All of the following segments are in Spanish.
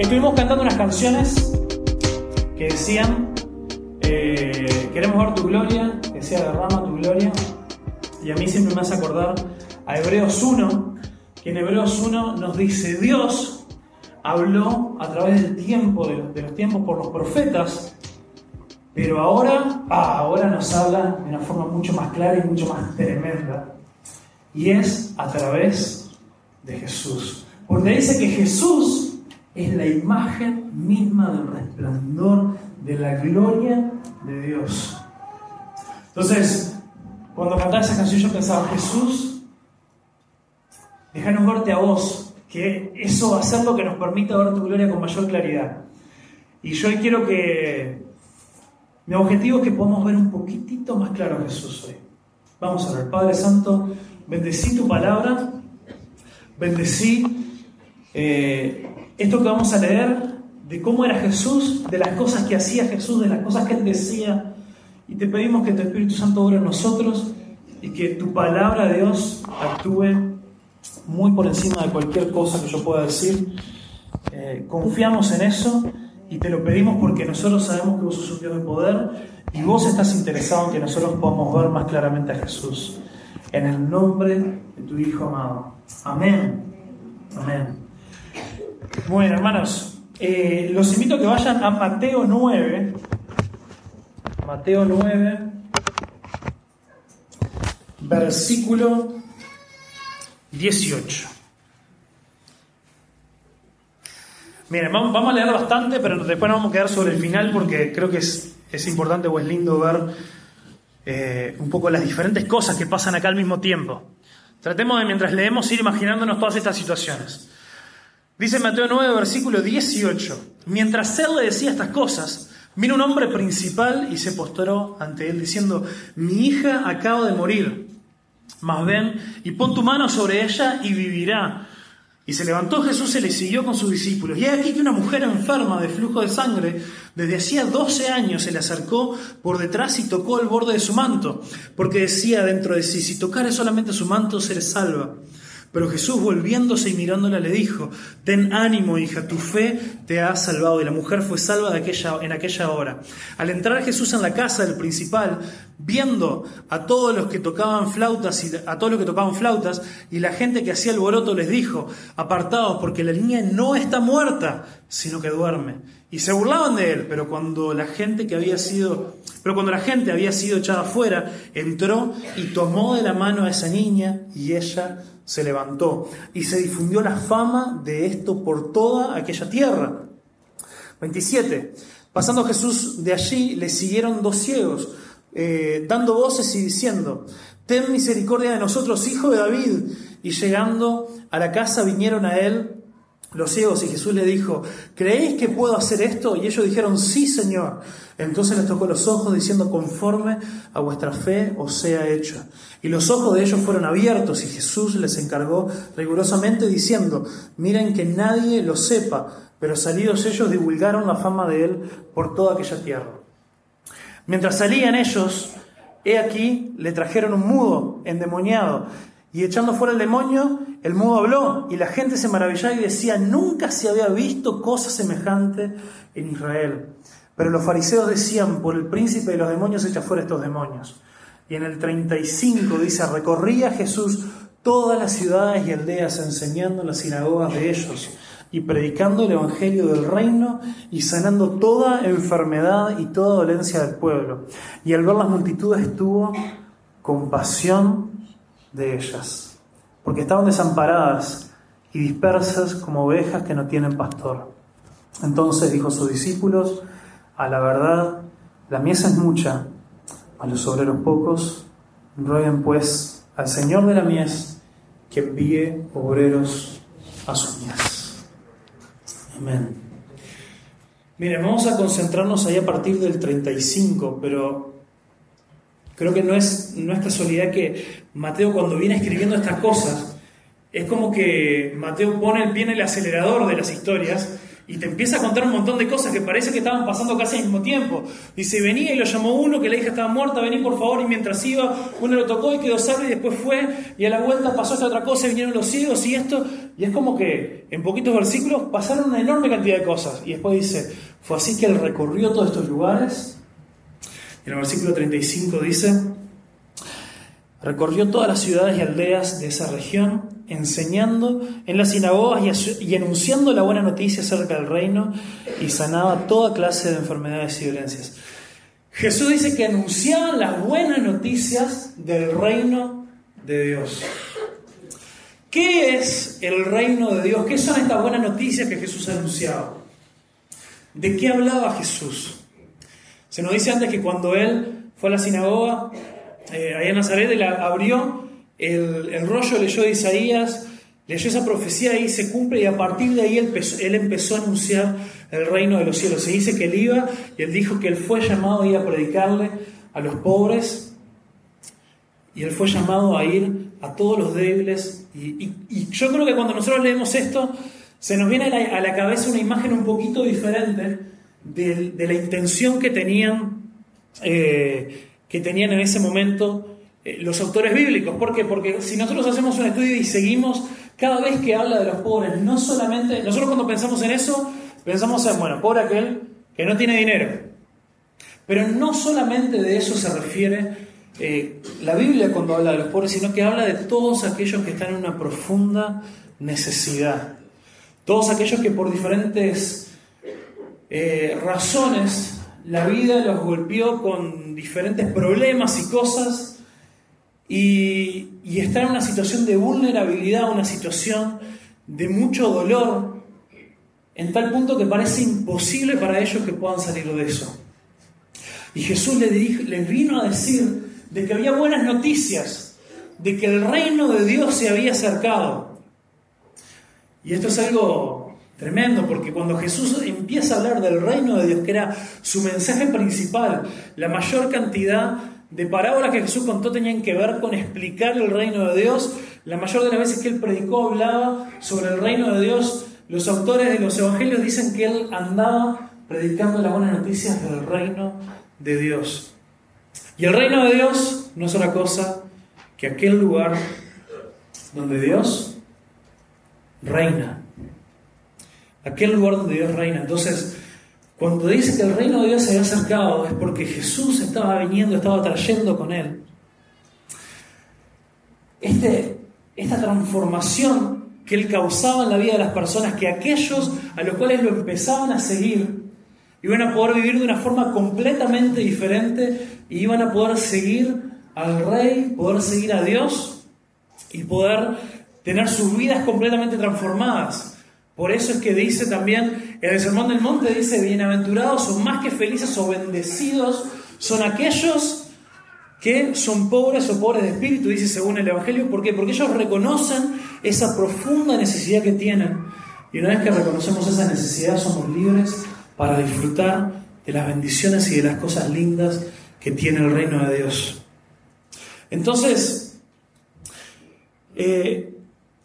Estuvimos cantando unas canciones que decían, eh, queremos ver tu gloria, que sea derrama tu gloria. Y a mí siempre me hace acordar a Hebreos 1, que en Hebreos 1 nos dice, Dios habló a través del tiempo, de los, tiempos por los profetas, pero ahora, ah, ahora nos habla de una forma mucho más clara y mucho más tremenda. Y es a través de Jesús. Porque dice que Jesús es la imagen misma del resplandor de la gloria de Dios. Entonces, cuando cantaba esa canción yo pensaba, Jesús, déjanos verte a vos, que eso va a ser lo que nos permita ver tu gloria con mayor claridad. Y yo hoy quiero que mi objetivo es que podamos ver un poquitito más claro a Jesús hoy. Vamos a ver, Padre Santo, bendecí tu palabra, bendecí eh, esto que vamos a leer de cómo era Jesús, de las cosas que hacía Jesús, de las cosas que él decía. Y te pedimos que tu Espíritu Santo obre en nosotros y que tu palabra, Dios, actúe muy por encima de cualquier cosa que yo pueda decir. Eh, confiamos en eso y te lo pedimos porque nosotros sabemos que vos sos un Dios de poder y vos estás interesado en que nosotros podamos ver más claramente a Jesús. En el nombre de tu Hijo amado. Amén. Amén. Bueno, hermanos, eh, los invito a que vayan a Mateo 9. Mateo 9, versículo 18. Miren, vamos, a leer bastante, pero después nos vamos a quedar sobre el final porque creo que es, es importante o es lindo ver eh, un poco las diferentes cosas que pasan acá al mismo tiempo. Tratemos de, mientras leemos, ir imaginándonos todas estas situaciones. Dice Mateo 9, versículo 18. Mientras él le decía estas cosas, vino un hombre principal y se postró ante él diciendo, mi hija acaba de morir, mas ven y pon tu mano sobre ella y vivirá. Y se levantó Jesús y le siguió con sus discípulos. Y hay aquí que una mujer enferma de flujo de sangre desde hacía 12 años se le acercó por detrás y tocó el borde de su manto, porque decía dentro de sí, si tocare solamente su manto, seré salva. Pero Jesús volviéndose y mirándola le dijo, ten ánimo hija, tu fe te ha salvado. Y la mujer fue salva de aquella, en aquella hora. Al entrar Jesús en la casa del principal, viendo a todos los que tocaban flautas y a todos los que tocaban flautas y la gente que hacía alboroto les dijo, apartados porque la niña no está muerta, sino que duerme. Y se burlaban de él, pero cuando la gente que había sido, pero cuando la gente había sido echada afuera, entró y tomó de la mano a esa niña y ella se levantó y se difundió la fama de esto por toda aquella tierra. 27. Pasando Jesús de allí, le siguieron dos ciegos, eh, dando voces y diciendo, Ten misericordia de nosotros, hijo de David. Y llegando a la casa vinieron a él los ciegos y Jesús le dijo, ¿creéis que puedo hacer esto? Y ellos dijeron, sí, Señor. Entonces les tocó los ojos diciendo, conforme a vuestra fe os sea hecho. Y los ojos de ellos fueron abiertos y Jesús les encargó rigurosamente diciendo, miren que nadie lo sepa, pero salidos ellos divulgaron la fama de él por toda aquella tierra. Mientras salían ellos, he aquí, le trajeron un mudo endemoniado y echando fuera el demonio, el mudo habló y la gente se maravillaba y decía, nunca se había visto cosa semejante en Israel. Pero los fariseos decían, por el príncipe de los demonios echa fuera estos demonios. Y en el 35 dice, recorría Jesús todas las ciudades y aldeas enseñando en las sinagogas de ellos y predicando el Evangelio del reino y sanando toda enfermedad y toda dolencia del pueblo. Y al ver las multitudes tuvo compasión de ellas, porque estaban desamparadas y dispersas como ovejas que no tienen pastor. Entonces dijo a sus discípulos, a la verdad, la mies es mucha, a los obreros pocos, rueguen pues al Señor de la mies que envíe obreros a su mies. Amén. Miren, vamos a concentrarnos ahí a partir del 35, pero Creo que no es, no es casualidad que Mateo cuando viene escribiendo estas cosas, es como que Mateo pone el el acelerador de las historias y te empieza a contar un montón de cosas que parece que estaban pasando casi al mismo tiempo. Dice, venía y lo llamó uno, que la hija estaba muerta, vení por favor, y mientras iba, uno lo tocó y quedó salvo y después fue, y a la vuelta pasó esta otra cosa, y vinieron los ciegos y esto, y es como que en poquitos versículos pasaron una enorme cantidad de cosas. Y después dice, fue así que él recorrió todos estos lugares. En el versículo 35 dice, recorrió todas las ciudades y aldeas de esa región enseñando en las sinagogas y, anunciando la buena noticia acerca del reino y sanaba toda clase de enfermedades y violencias. Jesús dice que anunciaba las buenas noticias del reino de Dios. ¿Qué es el reino de Dios? ¿Qué son estas buenas noticias que Jesús anunciaba? ¿De qué hablaba Jesús? Se nos dice antes que cuando él fue a la sinagoga, eh, allá en Nazaret, él abrió el, rollo leyó de Isaías, leyó esa profecía y se cumple y a partir de ahí él él empezó, a anunciar el reino de los cielos. Se dice que él iba y él dijo que él fue llamado a ir a predicarle a los pobres y él fue llamado a ir a todos los débiles. Y, yo creo que cuando nosotros leemos esto, se nos viene a la, cabeza una imagen un poquito diferente de, la intención que tenían, eh, que tenían en ese momento eh, los autores bíblicos. ¿Por qué? Porque si nosotros hacemos un estudio y seguimos cada vez que habla de los pobres, no solamente, nosotros cuando pensamos en eso, pensamos en, bueno, pobre aquel que no tiene dinero. Pero no solamente de eso se refiere eh, la Biblia cuando habla de los pobres, sino que habla de todos aquellos que están en una profunda necesidad. Todos aquellos que por diferentes eh, razones la vida los golpeó con diferentes problemas y cosas y, estar en una situación de vulnerabilidad, una situación de mucho dolor, en tal punto que parece imposible para ellos que puedan salir de eso. Y Jesús les, les vino a decir de que había buenas noticias, de que el reino de Dios se había acercado. Y esto es algo tremendo, porque cuando Jesús empieza a hablar del reino de Dios, que era su mensaje principal, la mayor cantidad de parábolas que Jesús contó tenían que ver con explicar el reino de Dios. La mayor de las veces que él predicó hablaba sobre el reino de Dios. Los autores de los evangelios dicen que él andaba predicando las buenas noticias del reino de Dios. Y el reino de Dios no es otra cosa que aquel lugar donde Dios reina. Aquel lugar donde Dios reina. Entonces, cuando dice que el reino de Dios se había acercado es porque Jesús estaba viniendo, estaba trayendo con él. Este, esta transformación que él causaba en la vida de las personas, que aquellos a los cuales lo empezaban a seguir, iban a poder vivir de una forma completamente diferente y iban a poder seguir al rey, poder seguir a Dios y poder tener sus vidas completamente transformadas. Por eso es que dice también, en el Sermón del Monte dice, bienaventurados son más que felices o bendecidos son aquellos que son pobres o pobres de espíritu, dice según el Evangelio. ¿Por qué? Porque ellos reconocen esa profunda necesidad que tienen. Y una vez que reconocemos esa necesidad, somos libres para disfrutar de las bendiciones y de las cosas lindas que tiene el reino de Dios. Entonces, eh,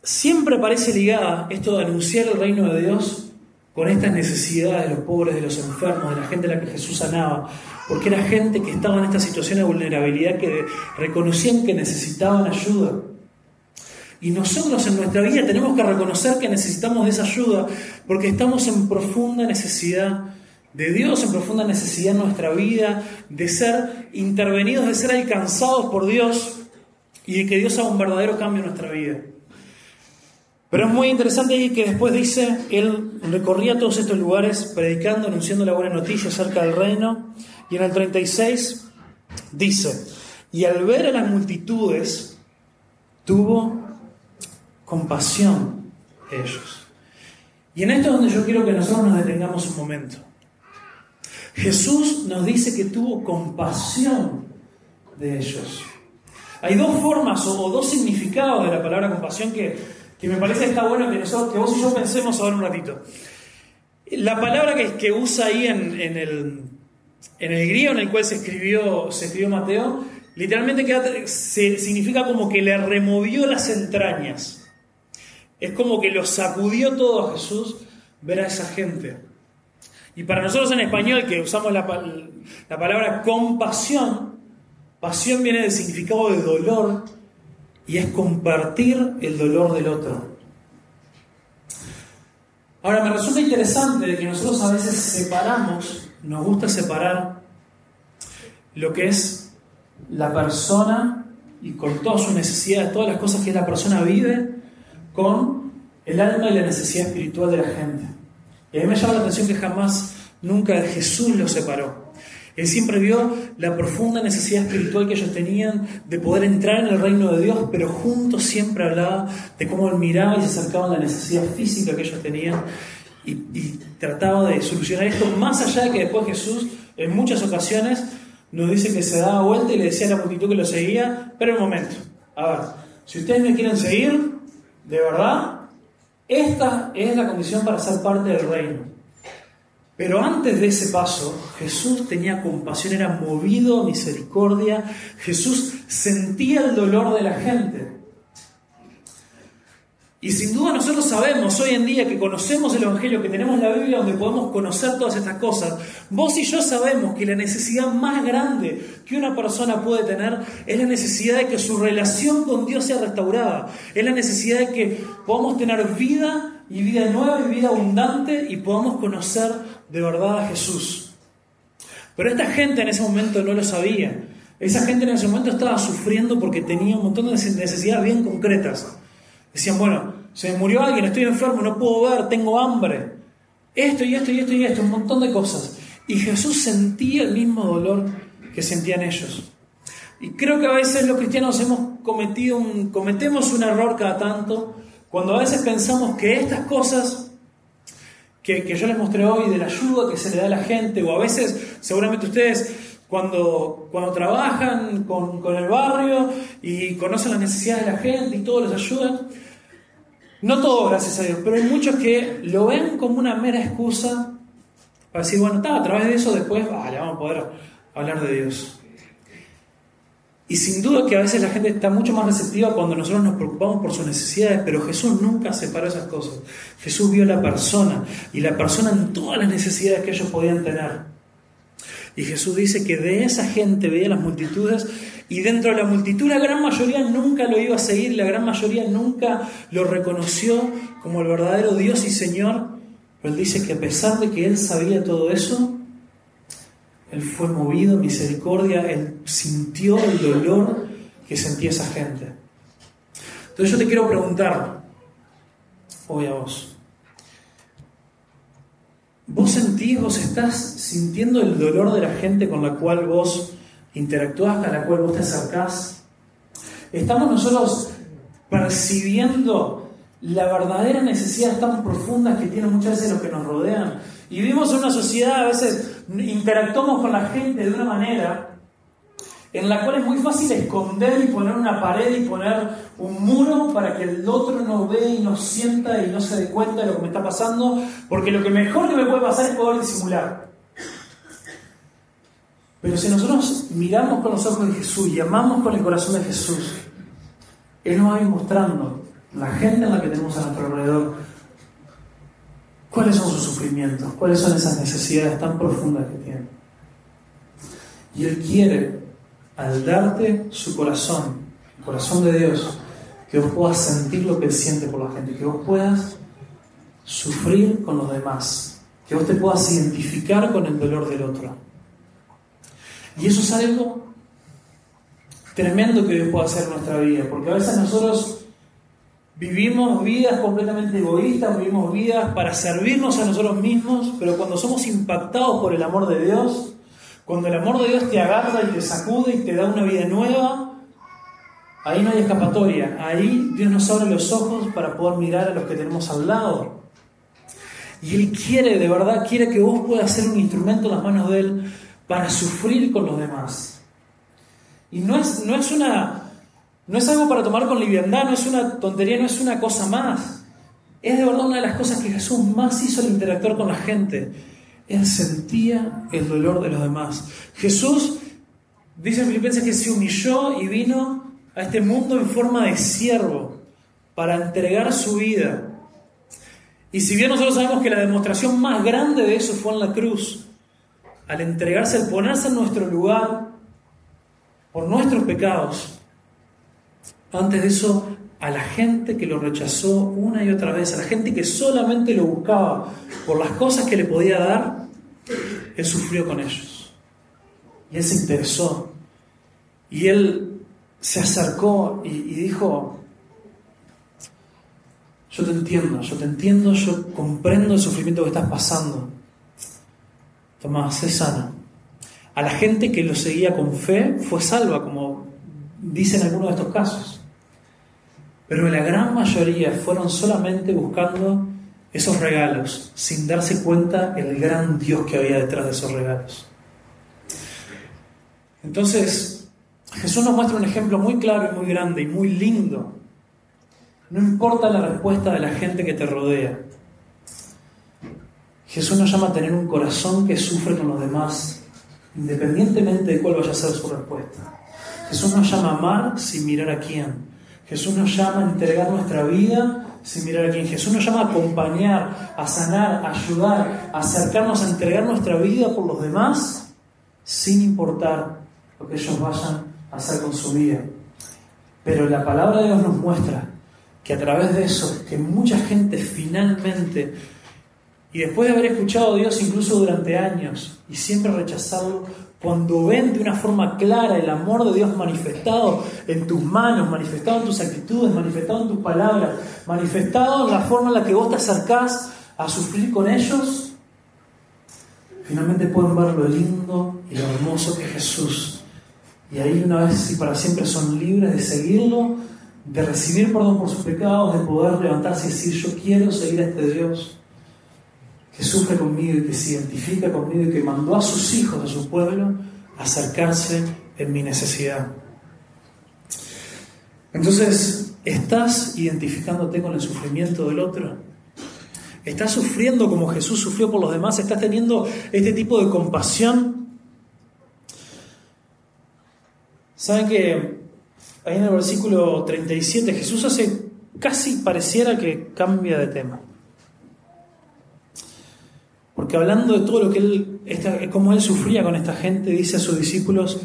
siempre parece ligada esto de anunciar el reino de Dios con estas necesidades de los pobres, de los enfermos, de la gente a la que Jesús sanaba, porque era gente que estaba en esta situación de vulnerabilidad, que reconocían que necesitaban ayuda. Y nosotros en nuestra vida tenemos que reconocer que necesitamos de esa ayuda, porque estamos en profunda necesidad de Dios, en profunda necesidad en nuestra vida, de ser intervenidos, de ser alcanzados por Dios y de que Dios haga un verdadero cambio en nuestra vida. Pero es muy interesante que después dice, él recorría todos estos lugares predicando, anunciando la buena noticia acerca del reino. Y en el 36 dice, y al ver a las multitudes, tuvo compasión de ellos. Y en esto es donde yo quiero que nosotros nos detengamos un momento. Jesús nos dice que tuvo compasión de ellos. Hay dos formas o, dos significados de la palabra compasión que que me parece que está bueno que, vos y yo pensemos ahora un ratito. La palabra que, usa ahí en, el, en el griego en el cual se escribió, Mateo, literalmente se, significa como que le removió las entrañas. Es como que lo sacudió todo a Jesús ver a esa gente. Y para nosotros en español, que usamos la, la palabra compasión, pasión viene del significado de dolor y es compartir el dolor del otro. Ahora, me resulta interesante que nosotros a veces separamos, nos gusta separar lo que es la persona y con todas sus necesidades, todas las cosas que la persona vive, con el alma y la necesidad espiritual de la gente. Y a mí me llama la atención que jamás, nunca Jesús los separó. Él siempre vio la profunda necesidad espiritual que ellos tenían de poder entrar en el reino de Dios, pero juntos siempre hablaba de cómo él miraba y se acercaba a la necesidad física que ellos tenían y, trataba de solucionar esto, más allá de que después Jesús en muchas ocasiones nos dice que se daba vuelta y le decía a la multitud que lo seguía, pero un momento, a ver, si ustedes me quieren seguir, de verdad, esta es la condición para ser parte del reino. Pero antes de ese paso, Jesús tenía compasión, era movido a misericordia, Jesús sentía el dolor de la gente. Y sin duda nosotros sabemos hoy en día que conocemos el Evangelio, que tenemos la Biblia donde podemos conocer todas estas cosas. Vos y yo sabemos que la necesidad más grande que una persona puede tener es la necesidad de que su relación con Dios sea restaurada. Es la necesidad de que podamos tener vida y vida nueva y vida abundante y podamos conocer de verdad a Jesús. Pero esta gente en ese momento no lo sabía. Esa gente en ese momento estaba sufriendo porque tenía un montón de necesidades bien concretas. Decían, bueno, se me murió alguien, estoy enfermo, no puedo ver, tengo hambre. Esto y esto y esto y esto, un montón de cosas. Y Jesús sentía el mismo dolor que sentían ellos. Y creo que a veces los cristianos hemos cometido cometemos un error cada tanto cuando a veces pensamos que estas cosas que, yo les mostré hoy de la ayuda que se le da a la gente, o a veces seguramente ustedes cuando, cuando trabajan con, con el barrio y conocen las necesidades de la gente y todos les ayudan, no todos, gracias a Dios, pero hay muchos que lo ven como una mera excusa para decir, bueno, está, a través de eso después vale, vamos a poder hablar de Dios. Y sin duda que a veces la gente está mucho más receptiva cuando nosotros nos preocupamos por sus necesidades, pero Jesús nunca separó esas cosas. Jesús vio la persona y la persona en todas las necesidades que ellos podían tener. Y Jesús dice que de esa gente veía las multitudes y dentro de la multitud la gran mayoría nunca lo iba a seguir, la gran mayoría nunca lo reconoció como el verdadero Dios y Señor. Pero él dice que a pesar de que él sabía todo eso, él fue movido a misericordia, él sintió el dolor que sentía esa gente. Entonces yo te quiero preguntar, hoy a vos, ¿Vos sentís, vos estás sintiendo el dolor de la gente con la cual vos interactúas, a la cual vos te acercás? ¿Estamos nosotros percibiendo la verdadera necesidad tan profunda que tienen muchas veces los que nos rodean? Y vivimos en una sociedad, a veces interactuamos con la gente de una manera en la cual es muy fácil esconder y poner una pared y poner un muro para que el otro no ve y no sienta y no se dé cuenta de lo que me está pasando, porque lo que mejor que me puede pasar es poder disimular. Pero si nosotros miramos con los ojos de Jesús y amamos con el corazón de Jesús, Él nos va a ir mostrando la gente en la que tenemos a nuestro alrededor cuáles son sus sufrimientos, cuáles son esas necesidades tan profundas que tienen. Y Él quiere al darte su corazón, el corazón de Dios, que vos puedas sentir lo que Él siente por la gente, que vos puedas sufrir con los demás, que vos te puedas identificar con el dolor del otro. Y eso es algo tremendo que Dios puede hacer en nuestra vida, porque a veces nosotros vivimos vidas completamente egoístas, vivimos vidas para servirnos a nosotros mismos, pero cuando somos impactados por el amor de Dios, cuando el amor de Dios te agarra y te sacude y te da una vida nueva, ahí no hay escapatoria. Ahí Dios nos abre los ojos para poder mirar a los que tenemos al lado. Y Él quiere, de verdad, quiere que vos puedas ser un instrumento en las manos de Él para sufrir con los demás. Y no es, no es una. No es algo para tomar con liviandad, no es una tontería, no es una cosa más. Es de verdad una de las cosas que Jesús más hizo al interactuar con la gente él sentía el dolor de los demás. Jesús, dice en Filipenses que se humilló y vino a este mundo en forma de siervo para entregar su vida. Y si bien nosotros sabemos que la demostración más grande de eso fue en la cruz, al entregarse, al ponerse en nuestro lugar por nuestros pecados, antes de eso, a la gente que lo rechazó una y otra vez, a la gente que solamente lo buscaba por las cosas que le podía dar, Él sufrió con ellos. Y Él se interesó. Y Él se acercó y, dijo, yo te entiendo, yo te entiendo, yo comprendo el sufrimiento que estás pasando. Tomás, sé sano. A la gente que lo seguía con fe fue salva, como dicen algunos de estos casos. Pero la gran mayoría fueron solamente buscando esos regalos, sin darse cuenta el gran Dios que había detrás de esos regalos. Entonces, Jesús nos muestra un ejemplo muy claro y muy grande y muy lindo. No importa la respuesta de la gente que te rodea. Jesús nos llama a tener un corazón que sufre con los demás, independientemente de cuál vaya a ser su respuesta. Jesús nos llama a amar sin mirar a quién. Jesús nos llama a entregar nuestra vida sin mirar a quién. Jesús nos llama a acompañar, a sanar, a ayudar, a acercarnos, a entregar nuestra vida por los demás sin importar lo que ellos vayan a hacer con su vida. Pero la palabra de Dios nos muestra que a través de eso, que mucha gente finalmente, y después de haber escuchado a Dios incluso durante años y siempre rechazarlo, cuando ven de una forma clara el amor de Dios manifestado en tus manos, manifestado en tus actitudes, manifestado en tus palabras, manifestado en la forma en la que vos te acercás a sufrir con ellos, finalmente pueden ver lo lindo y lo hermoso que es Jesús. Y ahí una vez y para siempre son libres de seguirlo, de recibir perdón por sus pecados, de poder levantarse y decir, yo quiero seguir a este Dios que sufre conmigo y que se identifica conmigo y que mandó a sus hijos, a su pueblo, a acercarse en mi necesidad. Entonces, ¿estás identificándote con el sufrimiento del otro? ¿Estás sufriendo como Jesús sufrió por los demás? ¿Estás teniendo este tipo de compasión? ¿Saben que ahí en el versículo 37 Jesús hace casi pareciera que cambia de tema? Porque hablando de todo lo que él, esta, cómo él sufría con esta gente, dice a sus discípulos,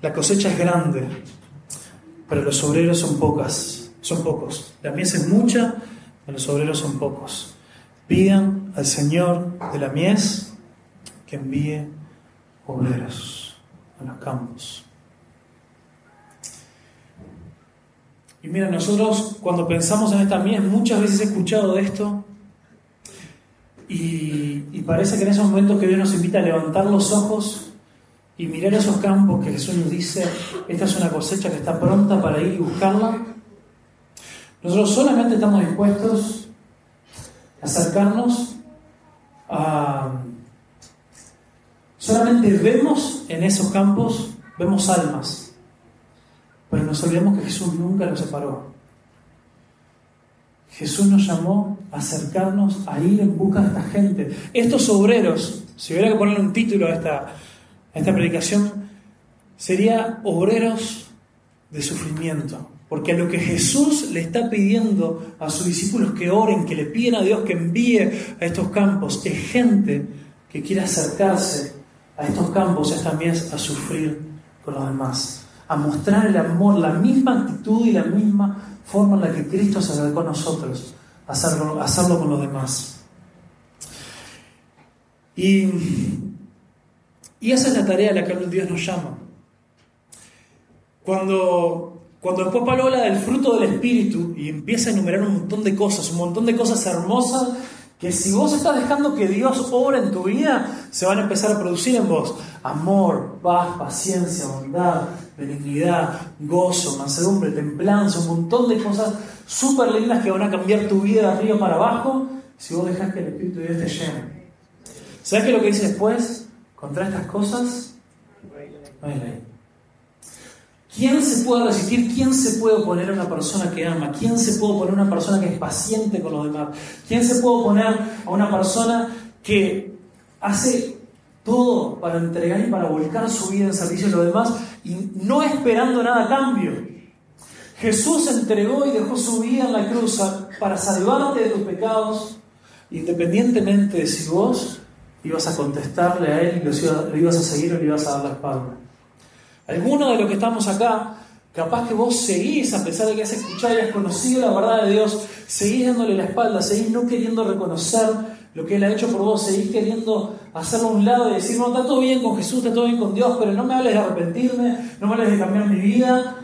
la cosecha es grande, pero los obreros son pocas, son pocos. La mies es mucha, pero los obreros son pocos. Pidan al Señor de la mies que envíe obreros a los campos. Y mira, nosotros cuando pensamos en esta mies, muchas veces he escuchado de esto, y, parece que en esos momentos que Dios nos invita a levantar los ojos y mirar esos campos que Jesús nos dice, esta es una cosecha que está pronta para ir y buscarla, nosotros solamente estamos dispuestos a acercarnos a... Solamente vemos en esos campos, vemos almas, pero nos olvidamos que Jesús nunca nos separó. Jesús nos llamó acercarnos, a ir en busca de esta gente. Estos obreros, si hubiera que ponerle un título a esta, a esta predicación, sería obreros de sufrimiento. Porque a lo que Jesús le está pidiendo a sus discípulos que oren, que le piden a Dios que envíe a estos campos, es gente que quiere acercarse a estos campos, es también a sufrir con los demás, a mostrar el amor, la misma actitud y la misma forma en la que Cristo se acercó a nosotros, hacerlo, hacerlo con los demás. Y, y esa es la tarea a la que Dios nos llama. Cuando, cuando después Pablo habla del fruto del Espíritu y empieza a enumerar un montón de cosas, un montón de cosas hermosas que si vos estás dejando que Dios obra en tu vida, se van a empezar a producir en vos. Amor, paz, paciencia, bondad, benignidad, gozo, mansedumbre, templanza, un montón de cosas súper lindas que van a cambiar tu vida de arriba para abajo si vos dejas que el Espíritu de Dios te llene. ¿Sabes qué es lo que dice después? Contra estas cosas no hay ley. ¿Quién se puede resistir? ¿Quién se puede oponer a una persona que ama? ¿Quién se puede oponer a una persona que es paciente con los demás? ¿Quién se puede oponer a una persona que hace todo para entregar y para volcar su vida en servicio a los demás y no esperando nada a cambio? Jesús entregó y dejó su vida en la cruz para salvarte de tus pecados, independientemente de si vos ibas a contestarle a él lo ibas a seguir o le ibas a dar la espalda. Algunos de los que estamos acá, capaz que vos seguís, a pesar de que has escuchado y has conocido la verdad de Dios, seguís dándole la espalda, seguís no queriendo reconocer lo que Él ha hecho por vos, seguís queriendo hacerlo a un lado y decir, no, está todo bien con Jesús, está todo bien con Dios, pero no me hables de arrepentirme, no me hables de cambiar mi vida.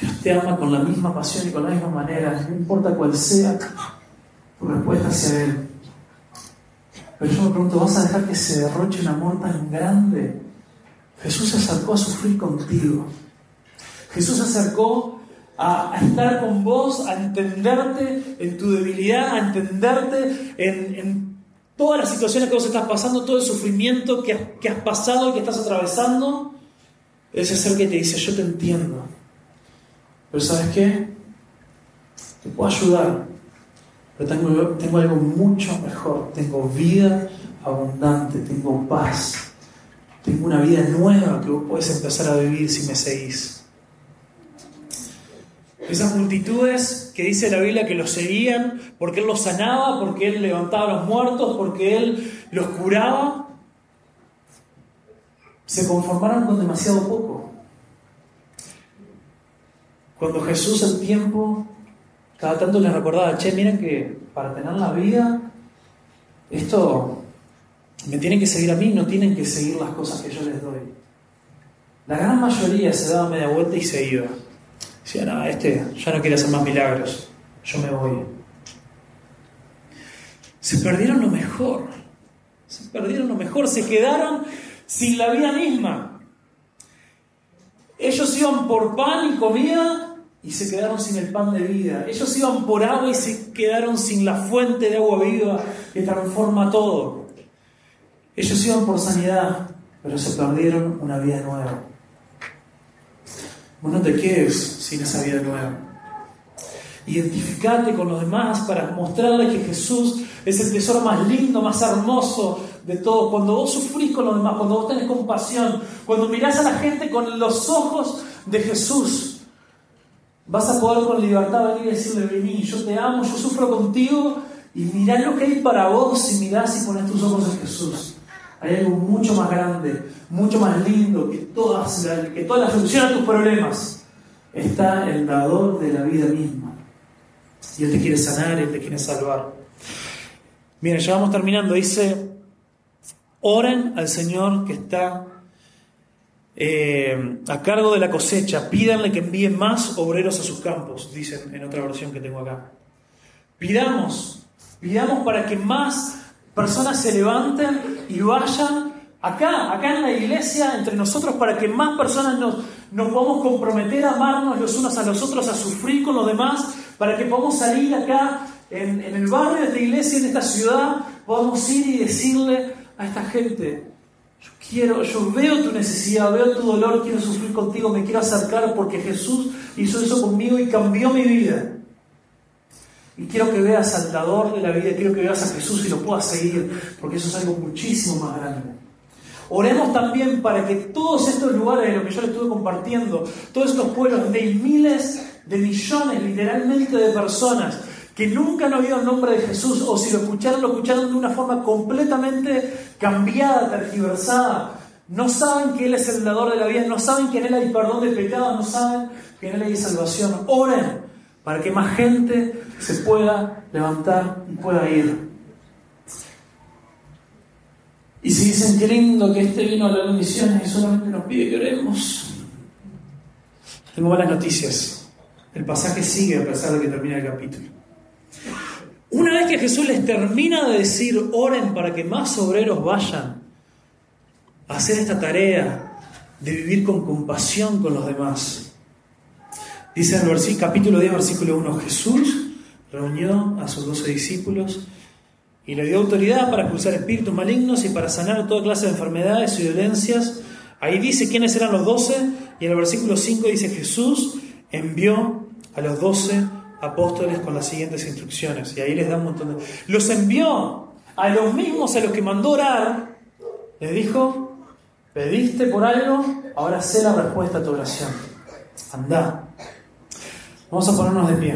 Dios te ama con la misma pasión y con la misma manera, no importa cuál sea tu respuesta hacia Él. Pero yo me pregunto, ¿vas a dejar que se derroche un amor tan grande? Jesús se acercó a sufrir contigo. Jesús se acercó a, estar con vos, a entenderte en tu debilidad, a entenderte en, todas las situaciones que vos estás pasando, todo el sufrimiento que, que has pasado y que estás atravesando. Ese ser que te dice, yo te entiendo. Pero ¿sabes qué? Te puedo ayudar. Pero tengo, tengo algo mucho mejor. Tengo vida abundante, tengo paz. Tengo una vida nueva que vos podés empezar a vivir si me seguís. Esas multitudes que dice la Biblia que los seguían porque Él los sanaba, porque Él levantaba a los muertos, porque Él los curaba, se conformaron con demasiado poco. Cuando Jesús el tiempo, cada tanto les recordaba, che, miren que para tener la vida, esto me tienen que seguir a mí, no tienen que seguir las cosas que yo les doy. La gran mayoría se daba media vuelta y se iba. Este ya no quiere hacer más milagros, yo me voy. Se perdieron lo mejor, se perdieron lo mejor, se quedaron sin la vida misma. Ellos iban por pan y comida y se quedaron sin el pan de vida. Ellos iban por agua y se quedaron sin la fuente de agua viva que transforma todo. Ellos iban por sanidad, pero se perdieron una vida nueva. Vos no te quedes sin esa vida nueva. Identificate con los demás para mostrarle que Jesús es el tesoro más lindo, más hermoso de todo. Cuando vos sufrís con los demás, cuando vos tenés compasión, cuando mirás a la gente con los ojos de Jesús, vas a poder con libertad venir y decirle, vení, yo te amo, yo sufro contigo y mirá lo que hay para vos si mirás y pones tus ojos en Jesús. Hay algo mucho más grande, mucho más lindo que todas, que toda la solución a tus problemas. Está el dador de la vida misma. Y Él te quiere sanar, Él te quiere salvar. Miren, ya vamos terminando. Dice, oren al Señor que está eh, a cargo de la cosecha. Pídanle que envíe más obreros a sus campos, dicen en otra versión que tengo acá. Pidamos, pidamos para que más personas se levanten y vayan acá, acá en la iglesia, entre nosotros, para que más personas nos, nos podamos comprometer a amarnos los unos a los otros, a sufrir con los demás, para que podamos salir acá en, en el barrio de esta iglesia, en esta ciudad, podamos ir y decirle a esta gente, yo quiero, yo veo tu necesidad, veo tu dolor, quiero sufrir contigo, me quiero acercar porque Jesús hizo eso conmigo y cambió mi vida. Y quiero que veas al dador de la vida, quiero que veas a Jesús y lo puedas seguir, porque eso es algo muchísimo más grande. Oremos también para que todos estos lugares de lo que yo les estuve compartiendo, todos estos pueblos de miles de millones literalmente de personas que nunca han oído el nombre de Jesús o si lo escucharon, lo escucharon de una forma completamente cambiada, tergiversada. No saben que Él es el dador de la vida, no saben que en Él hay perdón de pecado, no saben que en Él hay salvación. Oren para que más gente se pueda levantar y pueda ir. Y si dicen que lindo que este vino a las misiones y solamente nos pide que oremos, tengo buenas noticias. El pasaje sigue a pesar de que termina el capítulo. Una vez que Jesús les termina de decir, oren para que más obreros vayan a hacer esta tarea de vivir con compasión con los demás, Dice en el capítulo 10, versículo 1, Jesús reunió a sus doce discípulos y le dio autoridad para expulsar espíritus malignos y para sanar toda clase de enfermedades y dolencias. Ahí dice quiénes eran los doce y en el versículo 5 dice Jesús envió a los doce apóstoles con las siguientes instrucciones. Y ahí les da un montón de... Los envió a los mismos a los que mandó orar. Les dijo, pediste por algo, ahora sé la respuesta a tu oración. Anda, Vamos a ponernos de pie.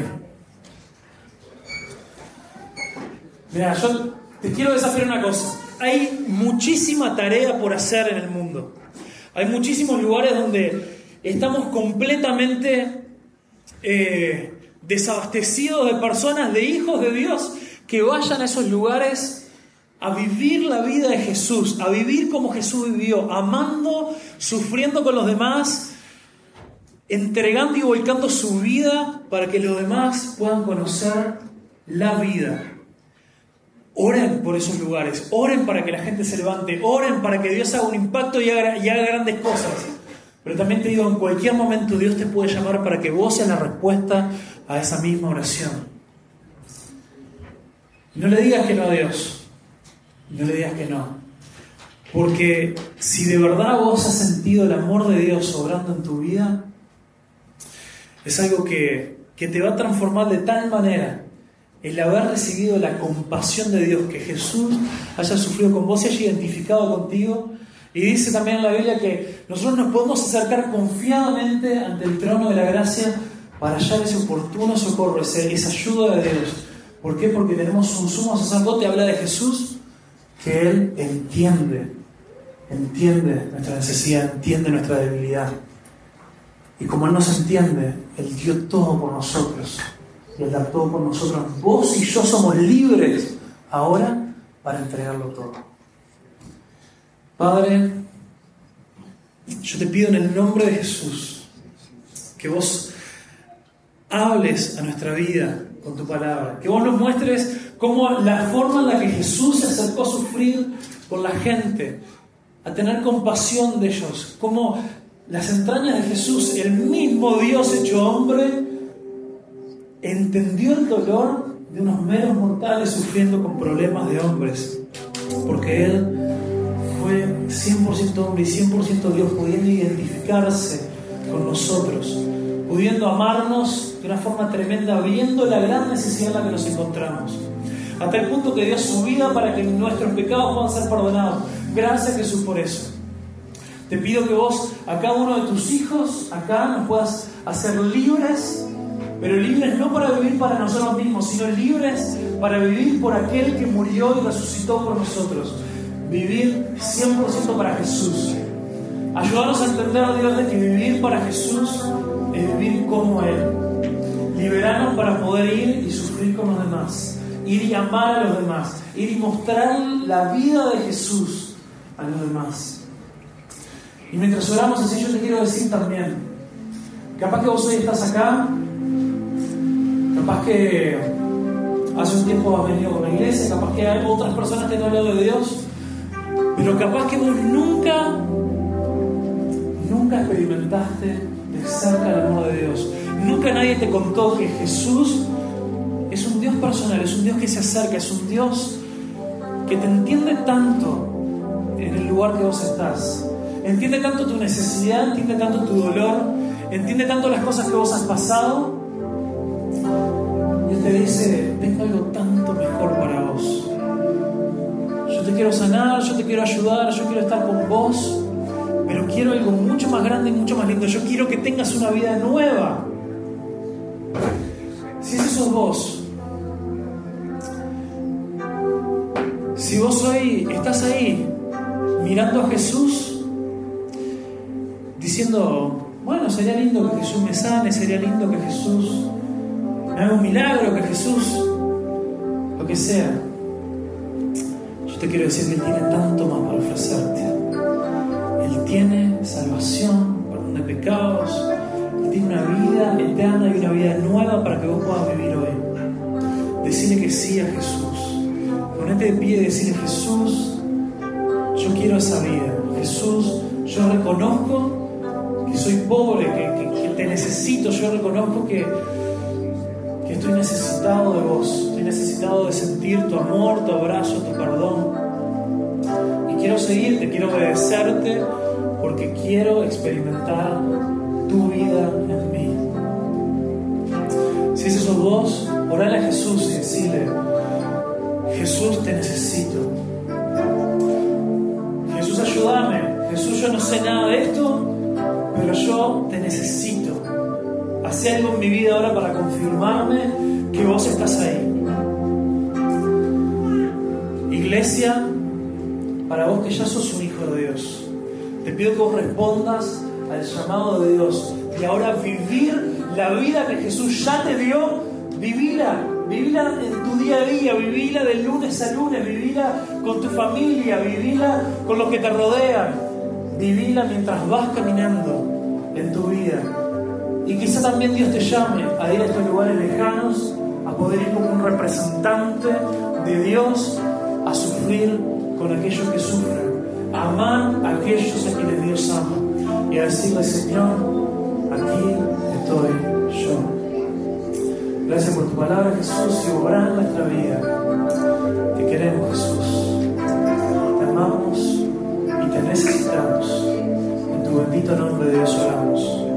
Mira, yo te quiero desafiar una cosa. Hay muchísima tarea por hacer en el mundo. Hay muchísimos lugares donde estamos completamente eh, desabastecidos de personas, de hijos de Dios, que vayan a esos lugares a vivir la vida de Jesús, a vivir como Jesús vivió, amando, sufriendo con los demás, entregando y volcando su vida para que los demás puedan conocer la vida. Oren por esos lugares, oren para que la gente se levante, oren para que Dios haga un impacto y haga, grandes cosas. Pero también te digo, en cualquier momento Dios te puede llamar para que vos seas la respuesta a esa misma oración. No le digas que no a Dios, no le digas que no. Porque si de verdad vos has sentido el amor de Dios obrando en tu vida, es algo que, que te va a transformar de tal manera el haber recibido la compasión de Dios, que Jesús haya sufrido con vos y haya identificado contigo. Y dice también la Biblia que nosotros nos podemos acercar confiadamente ante el trono de la gracia para hallar ese oportuno socorro, esa ayuda de Dios. ¿Por qué? Porque tenemos un sumo sacerdote, habla de Jesús, que Él entiende, entiende nuestra necesidad, entiende nuestra debilidad. Y como Él nos entiende, Él dio todo por nosotros y Él da todo por nosotros. Vos y yo somos libres ahora para entregarlo todo. Padre, yo te pido en el nombre de Jesús que vos hables a nuestra vida con tu palabra, que vos nos muestres cómo la forma en la que Jesús se acercó a sufrir por la gente, a tener compasión de ellos, cómo las entrañas de Jesús, el mismo Dios hecho hombre, entendió el dolor de unos meros mortales sufriendo con problemas de hombres, porque Él fue 100% hombre y 100% Dios, pudiendo identificarse con nosotros, pudiendo amarnos de una forma tremenda, viendo la gran necesidad en la que nos encontramos. Hasta el punto que dio su vida para que nuestros pecados puedan ser perdonados. Gracias Jesús por eso. Te pido que vos, a cada uno de tus hijos, acá nos puedas hacer libres pero libres no para vivir para nosotros mismos, sino libres para vivir por aquel que murió y resucitó por nosotros. Vivir 100% para Jesús. Ayudarnos a entender, a Dios, de que vivir para Jesús es vivir como Él. Liberarnos para poder ir y sufrir con los demás. Ir y amar a los demás. Ir y mostrar la vida de Jesús a los demás. Y mientras oramos así, yo te quiero decir también, capaz que vos hoy estás acá Capaz que hace un tiempo has venido con la iglesia, capaz que hay otras personas que no han hablado de Dios, pero capaz que vos nunca, nunca experimentaste de cerca el amor de Dios. Nunca nadie te contó que Jesús es un Dios personal, es un Dios que se acerca, es un Dios que te entiende tanto en el lugar que vos estás. Entiende tanto tu necesidad, entiende tanto tu dolor, entiende tanto las cosas que vos has pasado y te dice, tengo algo tanto mejor para vos. Yo te quiero sanar, yo te quiero ayudar, yo quiero estar con vos, pero quiero algo mucho más grande y mucho más lindo. Yo quiero que tengas una vida nueva. Si ese sos vos, si vos hoy estás ahí mirando a Jesús, diciendo, bueno, sería lindo que Jesús me sane, sería lindo que Jesús haga un milagro, que Jesús, lo que sea. Yo te quiero decir que Él tiene tanto más para ofrecerte. Él tiene salvación, perdón de pecados, Él tiene una vida eterna y una vida nueva para que vos puedas vivir hoy. Decirle que sí a Jesús. Ponete de pie y decirle, Jesús, yo quiero esa vida. Jesús, yo reconozco soy pobre, que te necesito, yo reconozco que estoy necesitado de vos, estoy necesitado de sentir tu amor, tu abrazo, tu perdón. Y quiero seguirte, quiero obedecerte porque quiero experimentar tu vida en mí. Si ese sos vos, orale a Jesús y decirle, Jesús te necesito. Jesús ayúdame. Jesús yo no sé nada de esto, pero yo te necesito. Hace algo en mi vida ahora para confirmarme que vos estás ahí. Iglesia, para vos que ya sos un hijo de Dios, te pido que vos respondas al llamado de Dios y ahora vivir la vida que Jesús ya te dio, vivila, vivila en tu día a día, vivila de lunes a lunes, vivila con tu familia, vivila con los que te rodean, vivila mientras vas caminando en tu vida. Y quizá también Dios te llame a ir a estos lugares lejanos, a poder ir como un representante de Dios a sufrir con aquellos que sufren, a amar a aquellos a quienes Dios ama y a decirle, Señor, aquí estoy yo. Gracias por tu palabra, Jesús, y obrar en nuestra vida. Te queremos, Jesús. Te amamos y te necesitamos bendito nombre de Dios oramos.